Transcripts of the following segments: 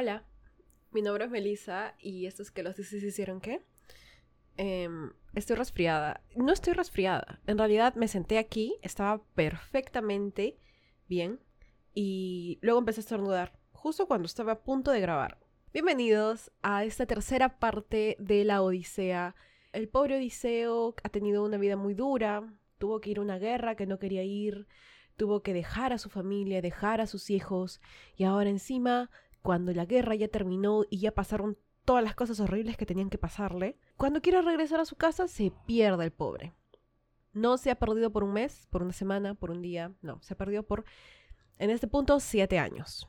Hola, mi nombre es Melissa y esto es que los dices hicieron qué. Em, estoy resfriada. No estoy resfriada. En realidad me senté aquí, estaba perfectamente bien y luego empecé a estornudar justo cuando estaba a punto de grabar. Bienvenidos a esta tercera parte de la Odisea. El pobre Odiseo ha tenido una vida muy dura, tuvo que ir a una guerra que no quería ir, tuvo que dejar a su familia, dejar a sus hijos y ahora encima cuando la guerra ya terminó y ya pasaron todas las cosas horribles que tenían que pasarle, cuando quiere regresar a su casa se pierde el pobre. No se ha perdido por un mes, por una semana, por un día, no, se ha perdido por, en este punto, siete años.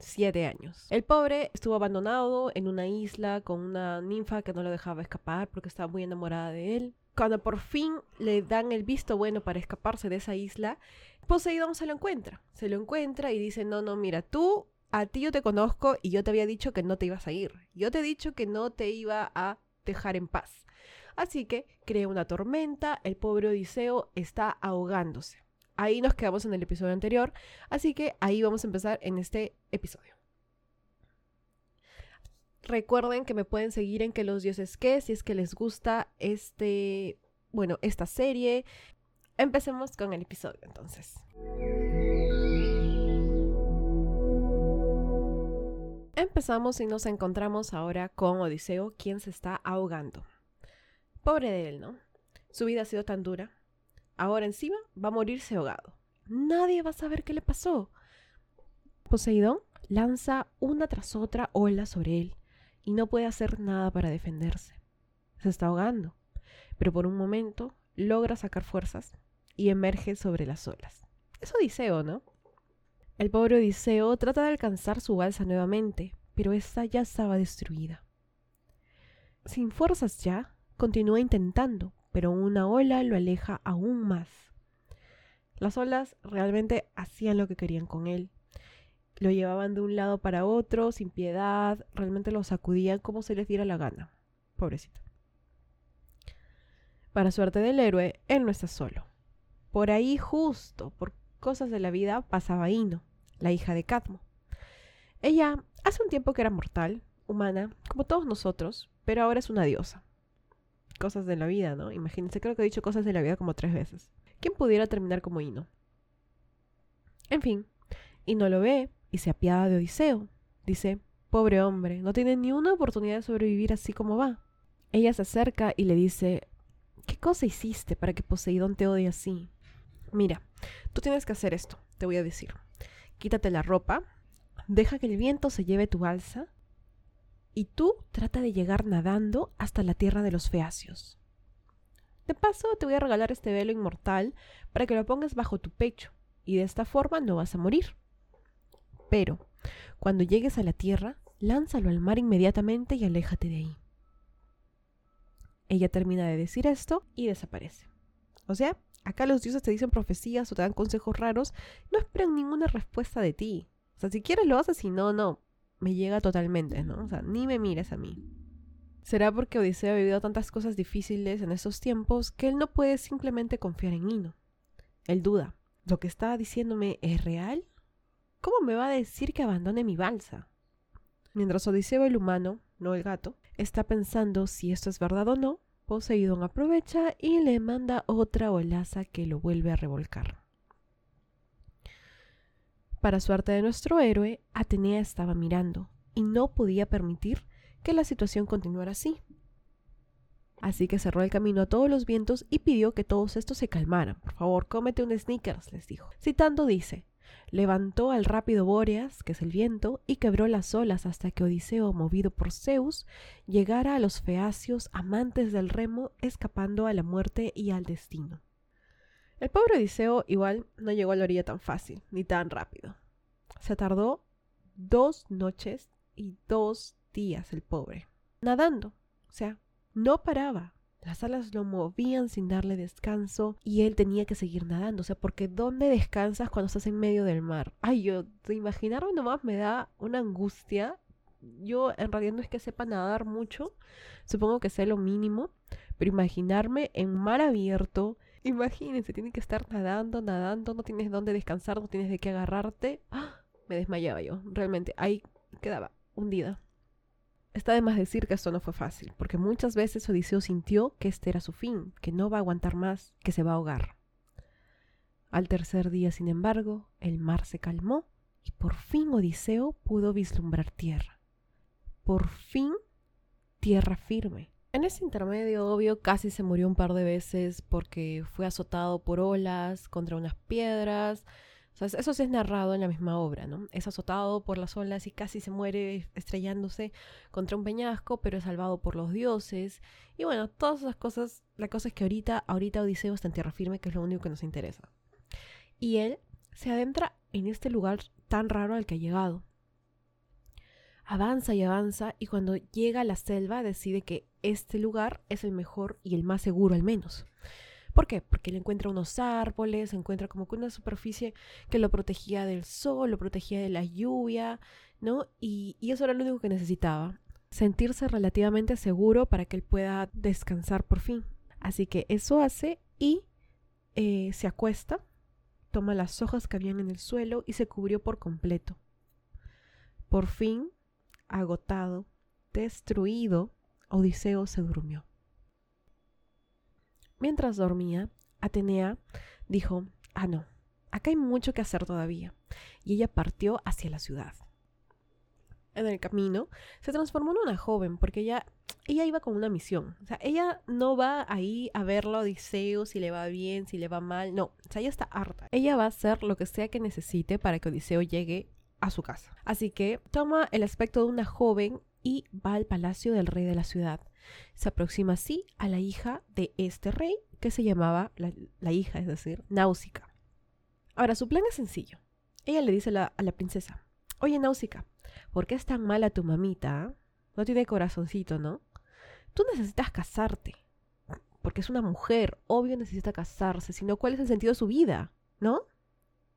Siete años. El pobre estuvo abandonado en una isla con una ninfa que no lo dejaba escapar porque estaba muy enamorada de él. Cuando por fin le dan el visto bueno para escaparse de esa isla, Poseidón se lo encuentra. Se lo encuentra y dice, no, no, mira, tú a ti yo te conozco y yo te había dicho que no te ibas a ir. Yo te he dicho que no te iba a dejar en paz. Así que crea una tormenta, el pobre Odiseo está ahogándose. Ahí nos quedamos en el episodio anterior, así que ahí vamos a empezar en este episodio. Recuerden que me pueden seguir en que los dioses que si es que les gusta este, bueno, esta serie. Empecemos con el episodio entonces. Empezamos y nos encontramos ahora con Odiseo, quien se está ahogando. Pobre de él, ¿no? Su vida ha sido tan dura. Ahora encima va a morirse ahogado. Nadie va a saber qué le pasó. Poseidón lanza una tras otra ola sobre él y no puede hacer nada para defenderse. Se está ahogando, pero por un momento logra sacar fuerzas y emerge sobre las olas. Es Odiseo, ¿no? El pobre Odiseo trata de alcanzar su balsa nuevamente, pero esta ya estaba destruida. Sin fuerzas ya, continúa intentando, pero una ola lo aleja aún más. Las olas realmente hacían lo que querían con él. Lo llevaban de un lado para otro, sin piedad, realmente lo sacudían como se les diera la gana. Pobrecito. Para suerte del héroe, él no está solo. Por ahí justo, por cosas de la vida pasaba Ino, la hija de Cadmo. Ella hace un tiempo que era mortal, humana, como todos nosotros, pero ahora es una diosa. Cosas de la vida, ¿no? Imagínense, creo que he dicho cosas de la vida como tres veces. ¿Quién pudiera terminar como Ino? En fin, Ino lo ve y se apiada de Odiseo. Dice, pobre hombre, no tiene ni una oportunidad de sobrevivir así como va. Ella se acerca y le dice, ¿qué cosa hiciste para que Poseidón te odie así? Mira, tú tienes que hacer esto, te voy a decir. Quítate la ropa, deja que el viento se lleve tu balsa y tú trata de llegar nadando hasta la tierra de los feacios. De paso, te voy a regalar este velo inmortal para que lo pongas bajo tu pecho y de esta forma no vas a morir. Pero, cuando llegues a la tierra, lánzalo al mar inmediatamente y aléjate de ahí. Ella termina de decir esto y desaparece. O sea, Acá los dioses te dicen profecías o te dan consejos raros, no esperan ninguna respuesta de ti. O sea, si quieres lo haces y no, no. Me llega totalmente, ¿no? O sea, ni me mires a mí. ¿Será porque Odiseo ha vivido tantas cosas difíciles en estos tiempos que él no puede simplemente confiar en Ino? Él duda. ¿Lo que está diciéndome es real? ¿Cómo me va a decir que abandone mi balsa? Mientras Odiseo el humano, no el gato, está pensando si esto es verdad o no, Poseidón aprovecha y le manda otra olaza que lo vuelve a revolcar. Para suerte de nuestro héroe, Atenea estaba mirando y no podía permitir que la situación continuara así. Así que cerró el camino a todos los vientos y pidió que todos estos se calmaran. Por favor, cómete un sneakers, les dijo. Citando dice, levantó al rápido Bóreas, que es el viento, y quebró las olas hasta que Odiseo, movido por Zeus, llegara a los feacios amantes del remo, escapando a la muerte y al destino. El pobre Odiseo igual no llegó a la orilla tan fácil, ni tan rápido. Se tardó dos noches y dos días el pobre, nadando, o sea, no paraba. Las alas lo movían sin darle descanso y él tenía que seguir nadando. O sea, porque ¿dónde descansas cuando estás en medio del mar? Ay, yo, de imaginarme nomás me da una angustia. Yo en realidad no es que sepa nadar mucho, supongo que sé lo mínimo, pero imaginarme en mar abierto, imagínense, tiene que estar nadando, nadando, no tienes dónde descansar, no tienes de qué agarrarte. ¡Ah! Me desmayaba yo, realmente. Hay quedaba hundida. Está de más decir que esto no fue fácil, porque muchas veces Odiseo sintió que este era su fin, que no va a aguantar más, que se va a ahogar. Al tercer día, sin embargo, el mar se calmó y por fin Odiseo pudo vislumbrar tierra. Por fin tierra firme. En ese intermedio, obvio, casi se murió un par de veces porque fue azotado por olas contra unas piedras. Eso sí es narrado en la misma obra, ¿no? Es azotado por las olas y casi se muere estrellándose contra un peñasco, pero es salvado por los dioses. Y bueno, todas esas cosas, la cosa es que ahorita, ahorita Odiseo está en tierra firme, que es lo único que nos interesa. Y él se adentra en este lugar tan raro al que ha llegado. Avanza y avanza y cuando llega a la selva decide que este lugar es el mejor y el más seguro al menos. ¿Por qué? Porque él encuentra unos árboles, encuentra como que una superficie que lo protegía del sol, lo protegía de la lluvia, ¿no? Y, eso era lo único que necesitaba, sentirse relativamente seguro para que él pueda descansar por fin. Así que eso hace y eh, se acuesta, toma las hojas que habían en el suelo y se cubrió por completo. Por fin agotado, destruido, Odiseo se durmió. Mientras dormía, Atenea dijo, ah, no, acá hay mucho que hacer todavía, y ella partió hacia la ciudad. En el camino, se transformó en una joven, porque ella, ella iba con una misión. O sea, ella no va ahí a verlo a Odiseo si le va bien, si le va mal, no, o sea, ella está harta. Ella va a hacer lo que sea que necesite para que Odiseo llegue a su casa. Así que toma el aspecto de una joven y va al palacio del rey de la ciudad. Se aproxima así a la hija de este rey, que se llamaba, la, hija, es decir, Náusica. Ahora, su plan es sencillo. Ella le dice a la princesa, oye Náusica, ¿por qué es tan mala tu mamita? No tiene corazoncito, ¿no? Tú necesitas casarte, porque es una mujer, obvio necesita casarse, sino cuál es el sentido de su vida, ¿no?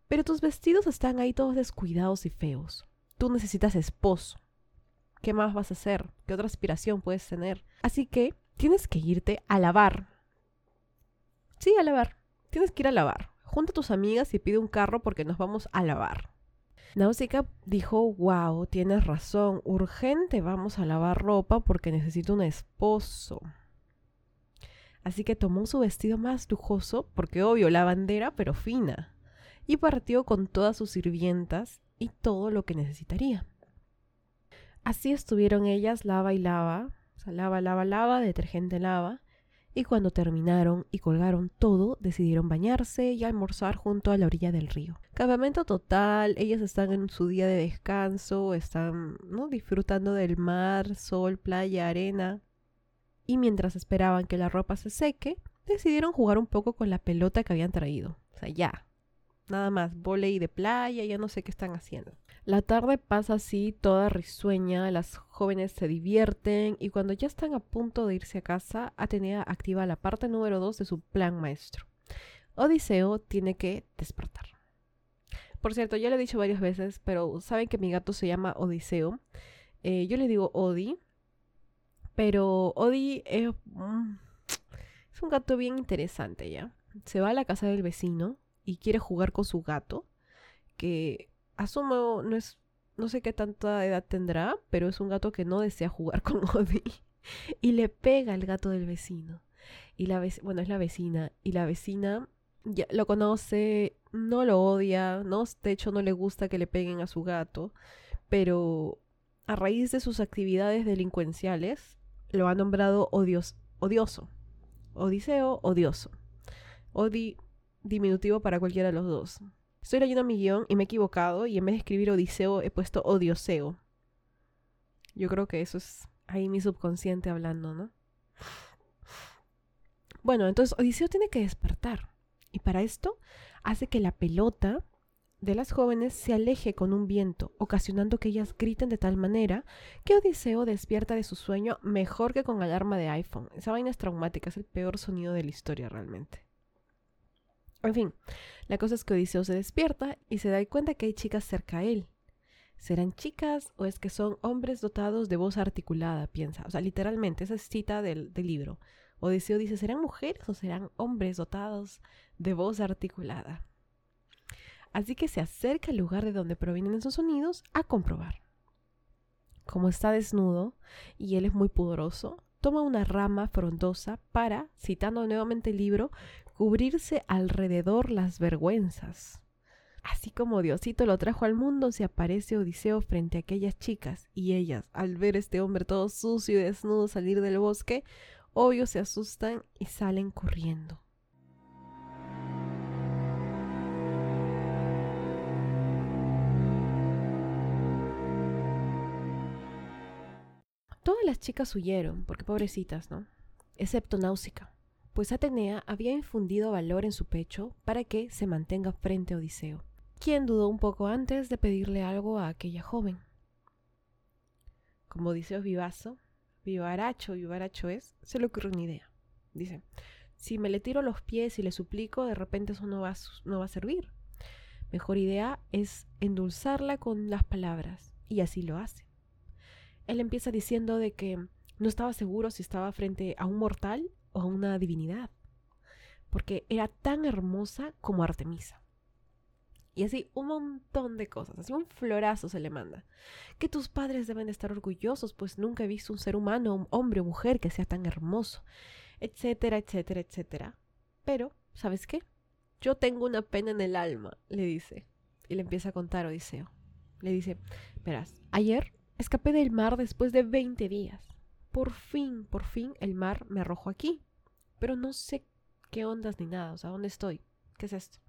Pero tus vestidos están ahí todos descuidados y feos. Tú necesitas esposo. ¿Qué más vas a hacer? ¿Qué otra aspiración puedes tener? Así que tienes que irte a lavar. Sí, a lavar. Tienes que ir a lavar. Junta a tus amigas y pide un carro porque nos vamos a lavar. Nausicaa dijo, wow, tienes razón, urgente vamos a lavar ropa porque necesito un esposo. Así que tomó su vestido más lujoso, porque obvio, la bandera, pero fina y partió con todas sus sirvientas y todo lo que necesitaría. Así estuvieron ellas lava y lava, o sea, lava, lava, lava, detergente lava, y cuando terminaron y colgaron todo, decidieron bañarse y almorzar junto a la orilla del río. Campamento total, ellas están en su día de descanso, están disfrutando del mar, sol, playa, arena. Y mientras esperaban que la ropa se seque, decidieron jugar un poco con la pelota que habían traído. O sea, ya, Nada más, volei de playa, ya no sé qué están haciendo. La tarde pasa así, toda risueña, las jóvenes se divierten y cuando ya están a punto de irse a casa, Atenea activa la parte número 2 de su plan maestro. Odiseo tiene que despertar. Por cierto, ya lo he dicho varias veces, pero saben que mi gato se llama Odiseo. Eh, yo le digo Odi, pero Odi es, mm, es un gato bien interesante, ¿ya? Se va a la casa del vecino, y quiere jugar con su gato, que asumo no es, no sé qué tanta edad tendrá, pero es un gato que no desea jugar con Odi y le pega al gato del vecino. Y la bueno, es la vecina y la vecina ya lo conoce, no lo odia, no, de hecho no le gusta que le peguen a su gato, pero a raíz de sus actividades delincuenciales lo ha nombrado odios, odioso. Odiseo, odioso. Odi diminutivo para cualquiera de los dos. Estoy leyendo mi guion y me he equivocado y en vez de escribir Odiseo he puesto Odioseo. Yo creo que eso es ahí mi subconsciente hablando, ¿no? Bueno, entonces Odiseo tiene que despertar. Y para esto hace que la pelota de las jóvenes se aleje con un viento, ocasionando que ellas griten de tal manera que Odiseo despierta de su sueño mejor que con alarma de iPhone. Esa vaina es traumática, es el peor sonido de la historia realmente. En fin, la cosa es que Odiseo se despierta y se da cuenta que hay chicas cerca a él. ¿Serán chicas o es que son hombres dotados de voz articulada? Piensa. O sea, literalmente, esa es cita del, del libro. Odiseo dice, ¿serán mujeres o serán hombres dotados de voz articulada? Así que se acerca al lugar de donde provienen esos sonidos a comprobar. como está desnudo y él es muy pudoroso, toma una rama frondosa para, citando nuevamente el libro, cubrirse alrededor las vergüenzas. Así como Diosito lo trajo al mundo, se aparece Odiseo frente a aquellas chicas, y ellas, al ver este hombre todo sucio y desnudo salir del bosque, obvio se asustan y salen corriendo. Todas las chicas huyeron, porque pobrecitas, ¿no? Excepto Náusica, pues Atenea había infundido valor en su pecho para que se mantenga frente a Odiseo, quien dudó un poco antes de pedirle algo a aquella joven. Como Odiseo es vivazo, vivaracho, vivaracho es, se le ocurre una idea. Dice, si me le tiro los pies y le suplico, de repente eso no no va a servir. Mejor idea es endulzarla con las palabras, y así lo hace él empieza diciendo de que no estaba seguro si estaba frente a un mortal o a una divinidad, porque era tan hermosa como Artemisa. Y así un montón de cosas, así un florazo se le manda. Que tus padres deben estar orgullosos, pues nunca he visto un ser humano, un hombre o mujer que sea tan hermoso, etcétera, etcétera, etcétera. Pero, ¿sabes qué? Yo tengo una pena en el alma, le dice. Y le empieza a contar Odiseo. Le dice, verás, ayer Escapé del mar después de 20 días. Por fin, por fin el mar me arrojó aquí. Pero no sé qué ondas ni nada, o sea, ¿dónde estoy? ¿Qué es esto?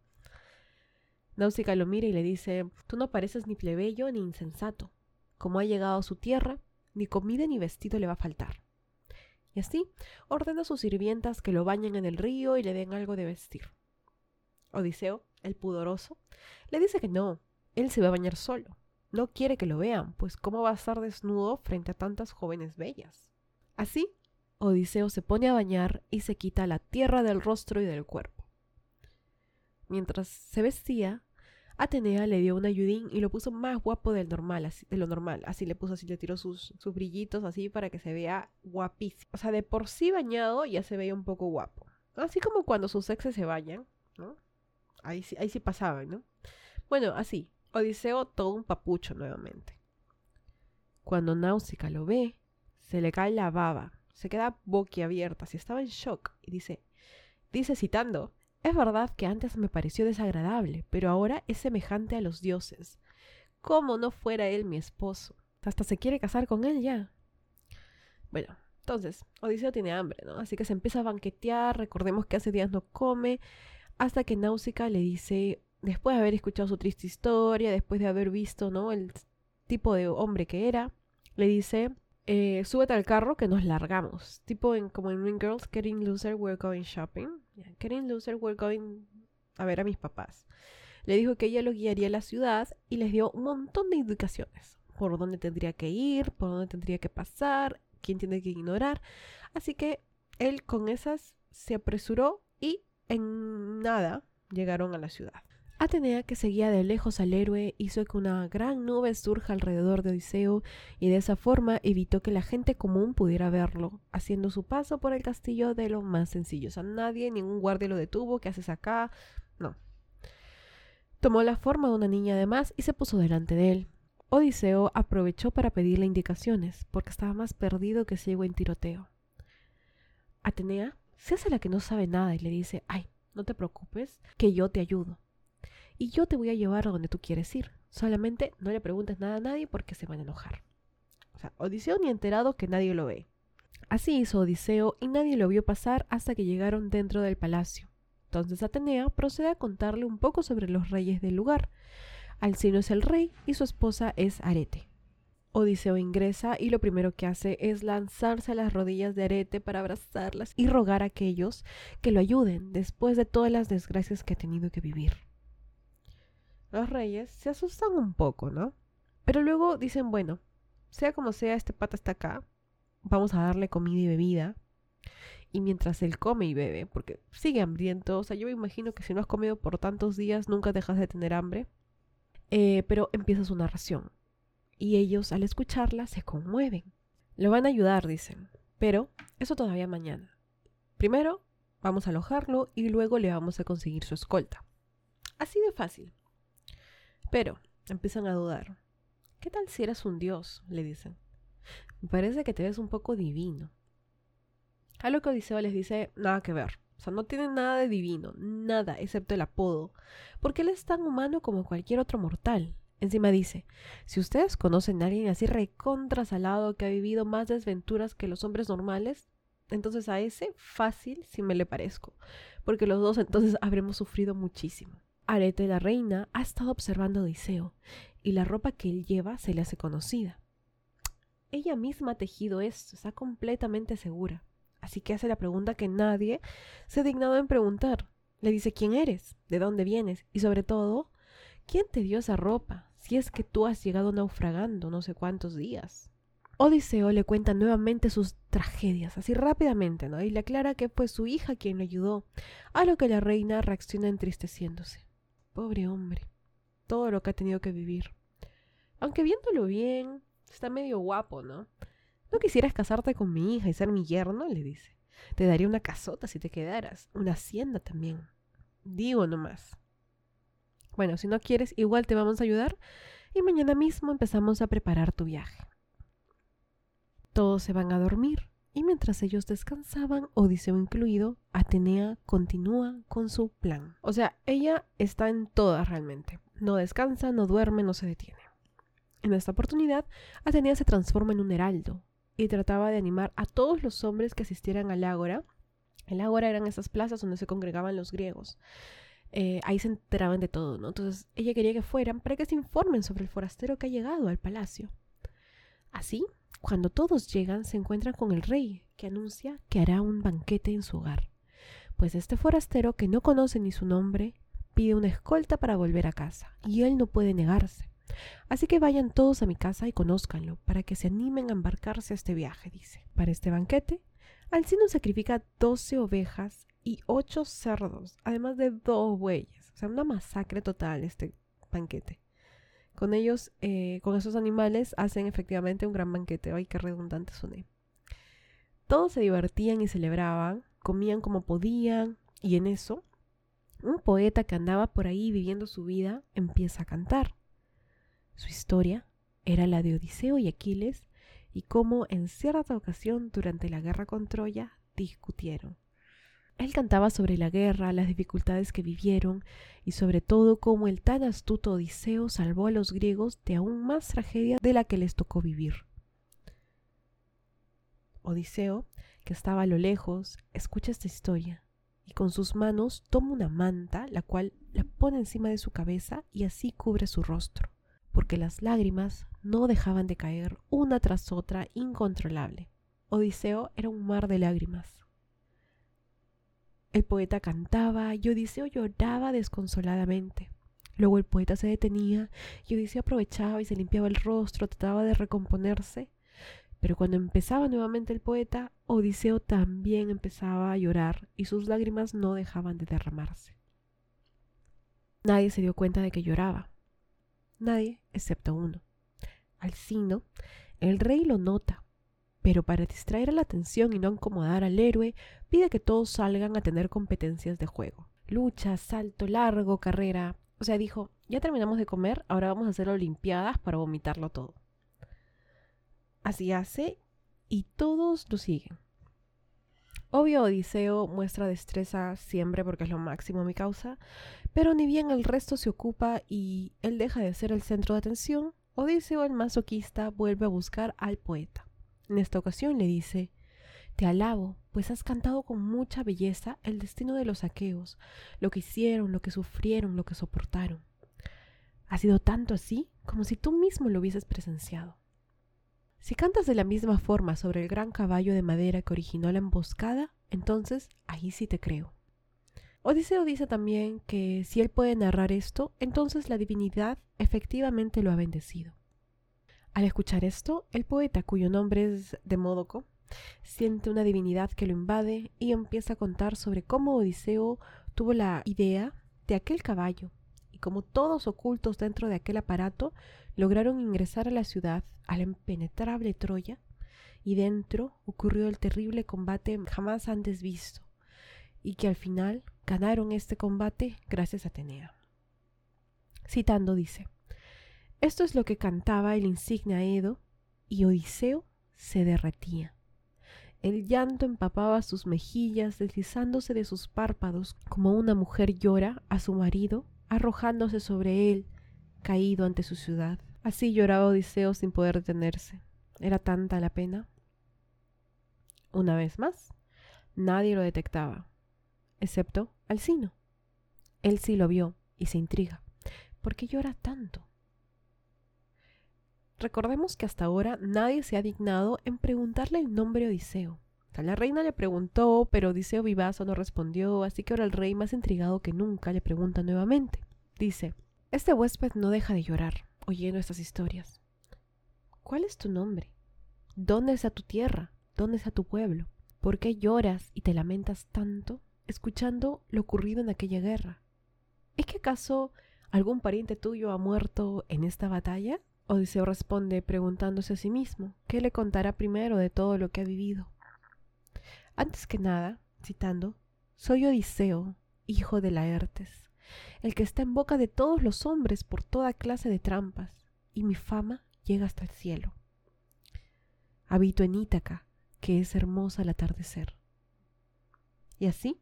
Náusica lo mira y le dice, tú no pareces ni plebeyo ni insensato. Como ha llegado a su tierra, ni comida ni vestido le va a faltar. Y así ordena a sus sirvientas que lo bañen en el río y le den algo de vestir. Odiseo, el pudoroso, le dice que no, él se va a bañar solo. No quiere que lo vean, pues cómo va a estar desnudo frente a tantas jóvenes bellas. Así, Odiseo se pone a bañar y se quita la tierra del rostro y del cuerpo. Mientras se vestía, Atenea le dio un ayudín y lo puso más guapo del normal, así, de lo normal. Así le puso, así le tiró sus, brillitos así para que se vea guapísimo. O sea, de por sí bañado ya se veía un poco guapo. Así como cuando sus exes se bañan, ¿no? Ahí, ahí sí pasaban, ¿no? Bueno, así, Odiseo todo un papucho nuevamente. Cuando Náusica lo ve, se le cae la baba, se queda boquiabierta, si estaba en shock, y dice, dice citando, es verdad que antes me pareció desagradable, pero ahora es semejante a los dioses. Como no fuera él mi esposo. Hasta se quiere casar con él ya. Bueno, entonces, Odiseo tiene hambre, ¿no? Así que se empieza a banquetear, recordemos que hace días no come, hasta que Náusica le dice, después de haber escuchado su triste historia, después de haber visto, ¿no? El tipo de hombre que era, le dice, eh, súbete al carro que nos largamos. Tipo en, como en Ring Girls, Getting Loser, we're going shopping. getting Loser, we're going a ver a mis papás. Le dijo que ella lo guiaría a la ciudad y les dio un montón de indicaciones. Por dónde tendría que ir, por dónde tendría que pasar, quién tiene que ignorar. Así que él con esas se apresuró y en nada llegaron a la ciudad. Atenea, que seguía de lejos al héroe, hizo que una gran nube surja alrededor de Odiseo y de esa forma evitó que la gente común pudiera verlo, haciendo su paso por el castillo de lo más sencillo. O sea, nadie, ningún guardia lo detuvo, ¿qué haces acá? No. Tomó la forma de una niña además y se puso delante de él. Odiseo aprovechó para pedirle indicaciones, porque estaba más perdido que ciego en tiroteo. Atenea se hace la que no sabe nada y le dice, ay, no te preocupes, que yo te ayudo y yo te voy a llevar a donde tú quieres ir. Solamente no le preguntes nada a nadie porque se van a enojar. O sea, Odiseo ni enterado que nadie lo ve. Así hizo Odiseo y nadie lo vio pasar hasta que llegaron dentro del palacio. Entonces Atenea procede a contarle un poco sobre los reyes del lugar. Alcino es el rey y su esposa es Arete. Odiseo ingresa y lo primero que hace es lanzarse a las rodillas de Arete para abrazarlas y rogar a aquellos que lo ayuden después de todas las desgracias que ha tenido que vivir. Los reyes se asustan un poco, ¿no? Pero luego dicen, bueno, sea como sea, este pata está acá, vamos a darle comida y bebida. Y mientras él come y bebe, porque sigue hambriento, o sea, yo me imagino que si no has comido por tantos días, nunca dejas de tener hambre. Eh, pero empieza su narración. Y ellos, al escucharla, se conmueven. Lo van a ayudar, dicen. Pero eso todavía mañana. Primero, vamos a alojarlo y luego le vamos a conseguir su escolta. Así de fácil. Pero empiezan a dudar. ¿Qué tal si eras un dios? le dicen. Me parece que te ves un poco divino. A lo que Odiseo les dice, nada que ver. O sea, no tiene nada de divino, nada, excepto el apodo, porque él es tan humano como cualquier otro mortal. Encima dice, si ustedes conocen a alguien así recontrasalado que ha vivido más desventuras que los hombres normales, entonces a ese fácil si me le parezco, porque los dos entonces habremos sufrido muchísimo. Arete la reina ha estado observando a Odiseo, y la ropa que él lleva se le hace conocida. Ella misma ha tejido esto, está completamente segura. Así que hace la pregunta que nadie se ha dignado en preguntar. Le dice quién eres, de dónde vienes y sobre todo, quién te dio esa ropa, si es que tú has llegado naufragando no sé cuántos días. Odiseo le cuenta nuevamente sus tragedias, así rápidamente, ¿no? Y le aclara que fue su hija quien le ayudó, a lo que la reina reacciona entristeciéndose. Pobre hombre, todo lo que ha tenido que vivir. Aunque viéndolo bien, está medio guapo, ¿no? ¿No quisieras casarte con mi hija y ser mi yerno? le dice. Te daría una casota si te quedaras, una hacienda también. Digo nomás. Bueno, si no quieres, igual te vamos a ayudar y mañana mismo empezamos a preparar tu viaje. Todos se van a dormir y mientras ellos descansaban, Odiseo incluido, Atenea continúa con su plan. O sea, ella está en todas realmente. No descansa, no duerme, no se detiene. En esta oportunidad, Atenea se transforma en un heraldo, y trataba de animar a todos los hombres que asistieran al ágora. El ágora eran esas plazas donde se congregaban los griegos. Eh, ahí se enteraban de todo, ¿no? Entonces ella quería que fueran para que se informen sobre el forastero que ha llegado al palacio. Así, cuando todos llegan, se encuentran con el rey, que anuncia que hará un banquete en su hogar. Pues este forastero, que no conoce ni su nombre, pide una escolta para volver a casa, y él no puede negarse. Así que vayan todos a mi casa y conózcanlo, para que se animen a embarcarse a este viaje, dice. Para este banquete, Alcino sacrifica doce ovejas y ocho cerdos, además de dos bueyes. O sea, una masacre total este banquete. Con ellos, eh, con esos animales, hacen efectivamente un gran banquete. Ay, qué redundante soné. Todos se divertían y celebraban, comían como podían, y en eso, un poeta que andaba por ahí viviendo su vida empieza a cantar. Su historia era la de Odiseo y Aquiles y cómo en cierta ocasión durante la guerra con Troya discutieron. Él cantaba sobre la guerra, las dificultades que vivieron y sobre todo cómo el tan astuto Odiseo salvó a los griegos de aún más tragedia de la que les tocó vivir. Odiseo, que estaba a lo lejos, escucha esta historia y con sus manos toma una manta, la cual la pone encima de su cabeza y así cubre su rostro porque las lágrimas no dejaban de caer una tras otra incontrolable. Odiseo era un mar de lágrimas. El poeta cantaba y Odiseo lloraba desconsoladamente. Luego el poeta se detenía y Odiseo aprovechaba y se limpiaba el rostro, trataba de recomponerse. Pero cuando empezaba nuevamente el poeta, Odiseo también empezaba a llorar y sus lágrimas no dejaban de derramarse. Nadie se dio cuenta de que lloraba. Nadie excepto uno. Alcino, el rey lo nota, pero para distraer la atención y no incomodar al héroe, pide que todos salgan a tener competencias de juego. Lucha, salto largo, carrera. O sea, dijo, ya terminamos de comer, ahora vamos a hacer olimpiadas para vomitarlo todo. Así hace y todos lo siguen. Obvio, Odiseo muestra destreza siempre porque es lo máximo mi causa, pero ni bien el resto se ocupa y él deja de ser el centro de atención, Odiseo el masoquista vuelve a buscar al poeta. En esta ocasión le dice, Te alabo, pues has cantado con mucha belleza el destino de los aqueos, lo que hicieron, lo que sufrieron, lo que soportaron. Ha sido tanto así como si tú mismo lo hubieses presenciado. Si cantas de la misma forma sobre el gran caballo de madera que originó la emboscada, entonces ahí sí te creo. Odiseo dice también que si él puede narrar esto, entonces la divinidad efectivamente lo ha bendecido. Al escuchar esto, el poeta, cuyo nombre es Demódoco, siente una divinidad que lo invade y empieza a contar sobre cómo Odiseo tuvo la idea de aquel caballo y cómo todos ocultos dentro de aquel aparato lograron ingresar a la ciudad, a la impenetrable Troya, y dentro ocurrió el terrible combate jamás antes visto, y que al final ganaron este combate gracias a Atenea. Citando dice, esto es lo que cantaba el insigne Edo, y Odiseo se derretía. El llanto empapaba sus mejillas, deslizándose de sus párpados, como una mujer llora a su marido, arrojándose sobre él, caído ante su ciudad. Así lloraba Odiseo sin poder detenerse. Era tanta la pena. Una vez más, nadie lo detectaba, excepto Alcino. Él sí lo vio y se intriga. ¿Por qué llora tanto? Recordemos que hasta ahora nadie se ha dignado en preguntarle el nombre de Odiseo. la reina le preguntó, pero Odiseo vivazo no respondió, así que ahora el rey, más intrigado que nunca, le pregunta nuevamente. Dice, este huésped no deja de llorar, oyendo estas historias. ¿Cuál es tu nombre? ¿Dónde está tu tierra? ¿Dónde está tu pueblo? ¿Por qué lloras y te lamentas tanto escuchando lo ocurrido en aquella guerra? ¿Es que acaso algún pariente tuyo ha muerto en esta batalla? Odiseo responde preguntándose a sí mismo qué le contará primero de todo lo que ha vivido. Antes que nada, citando, soy Odiseo, hijo de Laertes, el que está en boca de todos los hombres por toda clase de trampas, y mi fama llega hasta el cielo. Habito en Ítaca, que es hermosa al atardecer. Y así,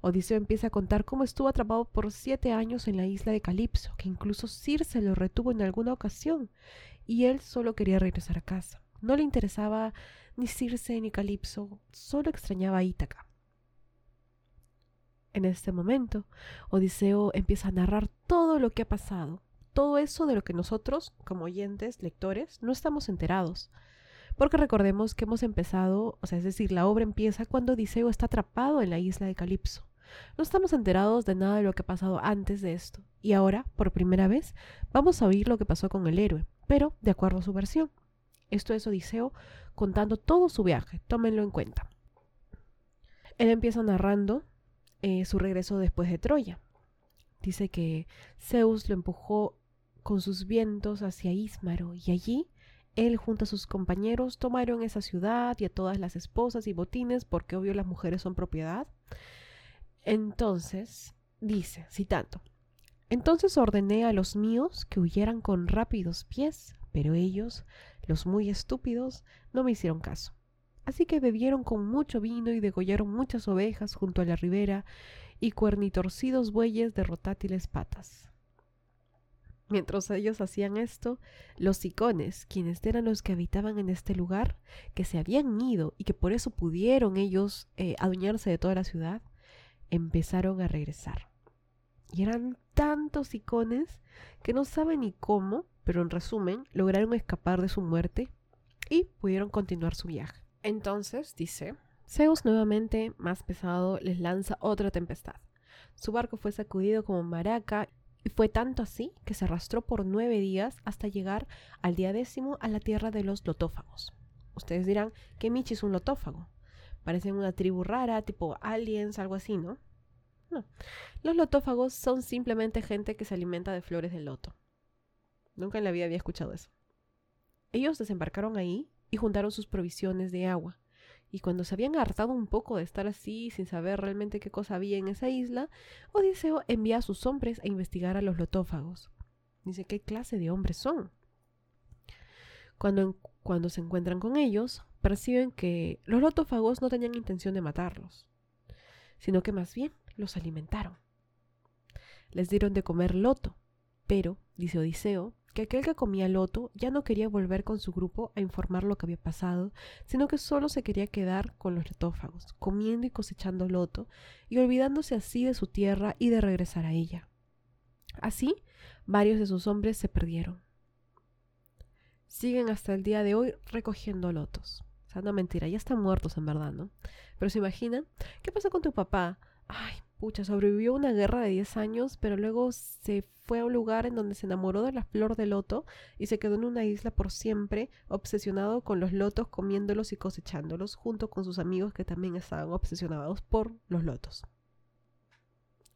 Odiseo empieza a contar cómo estuvo atrapado por siete años en la isla de Calipso, que incluso Circe lo retuvo en alguna ocasión, y él solo quería regresar a casa. No le interesaba ni Circe ni Calipso, solo extrañaba a Ítaca. En este momento, Odiseo empieza a narrar todo lo que ha pasado, todo eso de lo que nosotros, como oyentes, lectores, no estamos enterados. Porque recordemos que hemos empezado, o sea, es decir, la obra empieza cuando Odiseo está atrapado en la isla de Calipso. No estamos enterados de nada de lo que ha pasado antes de esto. Y ahora, por primera vez, vamos a oír lo que pasó con el héroe, pero de acuerdo a su versión. Esto es Odiseo contando todo su viaje, tómenlo en cuenta. Él empieza narrando eh, su regreso después de Troya. Dice que Zeus lo empujó con sus vientos hacia Ísmaro y allí él junto a sus compañeros tomaron esa ciudad y a todas las esposas y botines, porque obvio las mujeres son propiedad. Entonces, dice, citando, entonces ordené a los míos que huyeran con rápidos pies, pero ellos, los muy estúpidos, no me hicieron caso. Así que bebieron con mucho vino y degollaron muchas ovejas junto a la ribera y cuernitorcidos bueyes de rotátiles patas. Mientras ellos hacían esto, los icones, quienes eran los que habitaban en este lugar, que se habían ido y que por eso pudieron ellos eh, adueñarse de toda la ciudad, empezaron a regresar. Y eran tantos icones que no saben ni cómo, pero en resumen, lograron escapar de su muerte y pudieron continuar su viaje. Entonces, dice, Zeus nuevamente, más pesado, les lanza otra tempestad. Su barco fue sacudido como maraca fue tanto así que se arrastró por nueve días hasta llegar al día décimo a la tierra de los lotófagos. Ustedes dirán, ¿qué Michi es un lotófago? Parecen una tribu rara, tipo aliens, algo así, ¿no? No. Los lotófagos son simplemente gente que se alimenta de flores de loto. Nunca en la vida había escuchado eso. Ellos desembarcaron ahí y juntaron sus provisiones de agua. Y cuando se habían hartado un poco de estar así, sin saber realmente qué cosa había en esa isla, Odiseo envía a sus hombres a investigar a los lotófagos. Dice, ¿qué clase de hombres son? Cuando, cuando se encuentran con ellos, perciben que los lotófagos no tenían intención de matarlos, sino que más bien los alimentaron. Les dieron de comer loto, pero, dice Odiseo, que aquel que comía loto ya no quería volver con su grupo a informar lo que había pasado, sino que solo se quería quedar con los letófagos, comiendo y cosechando loto, y olvidándose así de su tierra y de regresar a ella. Así, varios de sus hombres se perdieron. Siguen hasta el día de hoy recogiendo lotos. O sea, no mentira, ya están muertos en verdad, ¿no? Pero se imaginan, ¿qué pasó con tu papá? Ay, pucha, sobrevivió una guerra de 10 años, pero luego se fue a un lugar en donde se enamoró de la flor de loto y se quedó en una isla por siempre, obsesionado con los lotos, comiéndolos y cosechándolos, junto con sus amigos que también estaban obsesionados por los lotos.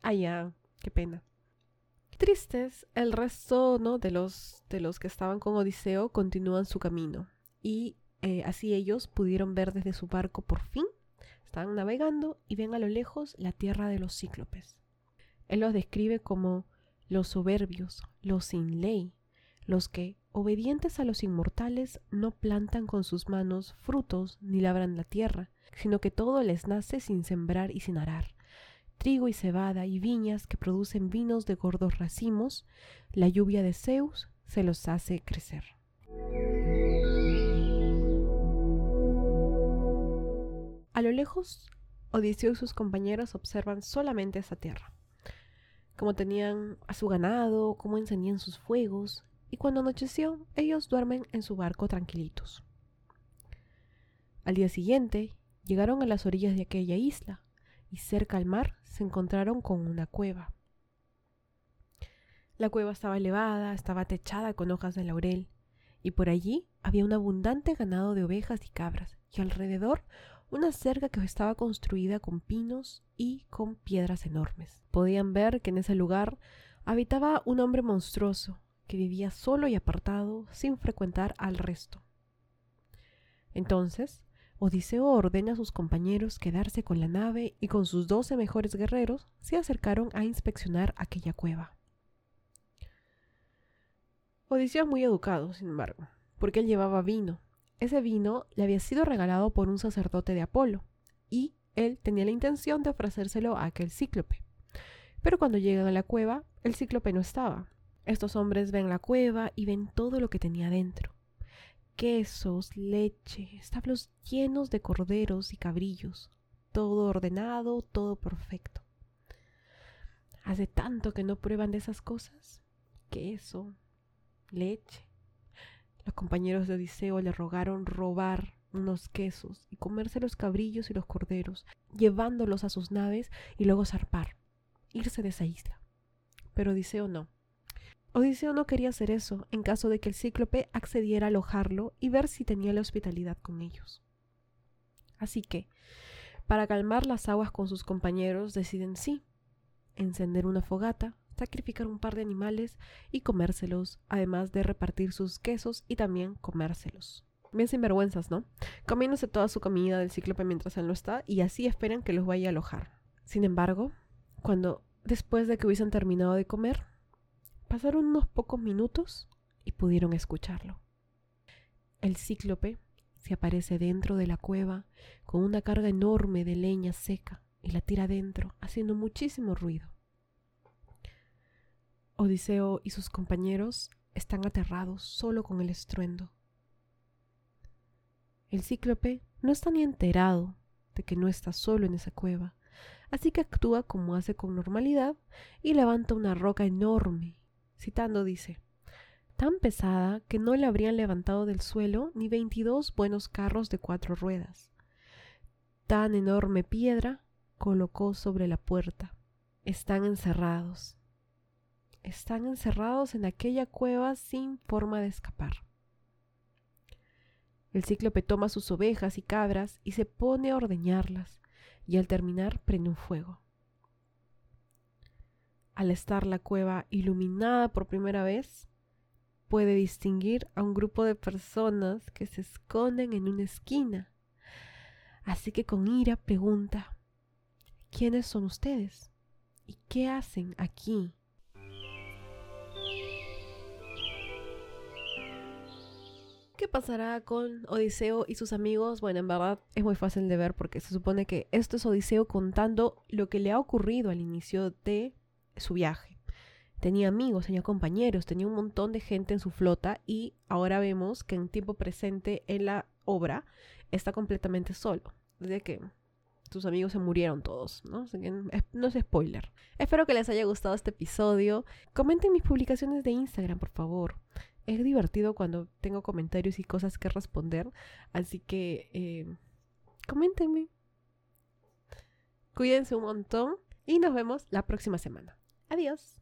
Ay, ya, qué pena. Tristes, el resto ¿no? de, los, de los que estaban con Odiseo continúan su camino y eh, así ellos pudieron ver desde su barco por fin están navegando y ven a lo lejos la tierra de los cíclopes. Él los describe como los soberbios, los sin ley, los que obedientes a los inmortales, no plantan con sus manos frutos ni labran la tierra, sino que todo les nace sin sembrar y sin arar. Trigo y cebada y viñas que producen vinos de gordos racimos, la lluvia de Zeus se los hace crecer. A lo lejos, Odiseo y sus compañeros observan solamente esa tierra, cómo tenían a su ganado, cómo encendían sus fuegos, y cuando anocheció, ellos duermen en su barco tranquilitos. Al día siguiente, llegaron a las orillas de aquella isla, y cerca al mar se encontraron con una cueva. La cueva estaba elevada, estaba techada con hojas de laurel, y por allí había un abundante ganado de ovejas y cabras, y alrededor una cerca que estaba construida con pinos y con piedras enormes. Podían ver que en ese lugar habitaba un hombre monstruoso, que vivía solo y apartado, sin frecuentar al resto. Entonces, Odiseo ordena a sus compañeros quedarse con la nave y con sus doce mejores guerreros se acercaron a inspeccionar aquella cueva. Odiseo es muy educado, sin embargo, porque él llevaba vino. Ese vino le había sido regalado por un sacerdote de Apolo, y él tenía la intención de ofrecérselo a aquel cíclope. Pero cuando llegan a la cueva, el cíclope no estaba. Estos hombres ven la cueva y ven todo lo que tenía dentro. Quesos, leche, establos llenos de corderos y cabrillos, todo ordenado, todo perfecto. Hace tanto que no prueban de esas cosas. Queso, leche. Los compañeros de Odiseo le rogaron robar unos quesos y comerse los cabrillos y los corderos, llevándolos a sus naves y luego zarpar, irse de esa isla. Pero Odiseo no. Odiseo no quería hacer eso en caso de que el cíclope accediera a alojarlo y ver si tenía la hospitalidad con ellos. Así que, para calmar las aguas con sus compañeros, deciden sí, encender una fogata, sacrificar un par de animales y comérselos, además de repartir sus quesos y también comérselos. Bien sinvergüenzas, ¿no? Comiéndose toda su comida del cíclope mientras él no está y así esperan que los vaya a alojar. Sin embargo, cuando después de que hubiesen terminado de comer, pasaron unos pocos minutos y pudieron escucharlo. El cíclope se aparece dentro de la cueva con una carga enorme de leña seca y la tira dentro, haciendo muchísimo ruido. Odiseo y sus compañeros están aterrados solo con el estruendo. El cíclope no está ni enterado de que no está solo en esa cueva, así que actúa como hace con normalidad y levanta una roca enorme. Citando dice, tan pesada que no le habrían levantado del suelo ni veintidós buenos carros de cuatro ruedas. Tan enorme piedra colocó sobre la puerta. Están encerrados están encerrados en aquella cueva sin forma de escapar. El cíclope toma sus ovejas y cabras y se pone a ordeñarlas, y al terminar prende un fuego. Al estar la cueva iluminada por primera vez, puede distinguir a un grupo de personas que se esconden en una esquina. Así que con ira pregunta, ¿quiénes son ustedes? ¿Y qué hacen aquí? ¿Qué pasará con Odiseo y sus amigos? Bueno, en verdad es muy fácil de ver porque se supone que esto es Odiseo contando lo que le ha ocurrido al inicio de su viaje. Tenía amigos, tenía compañeros, tenía un montón de gente en su flota y ahora vemos que en tiempo presente en la obra está completamente solo. Desde que sus amigos se murieron todos, ¿no? no es spoiler. Espero que les haya gustado este episodio. Comenten mis publicaciones de Instagram, por favor es divertido cuando tengo comentarios y cosas que responder. Así que eh, coméntenme. Cuídense un montón y nos vemos la próxima semana. Adiós.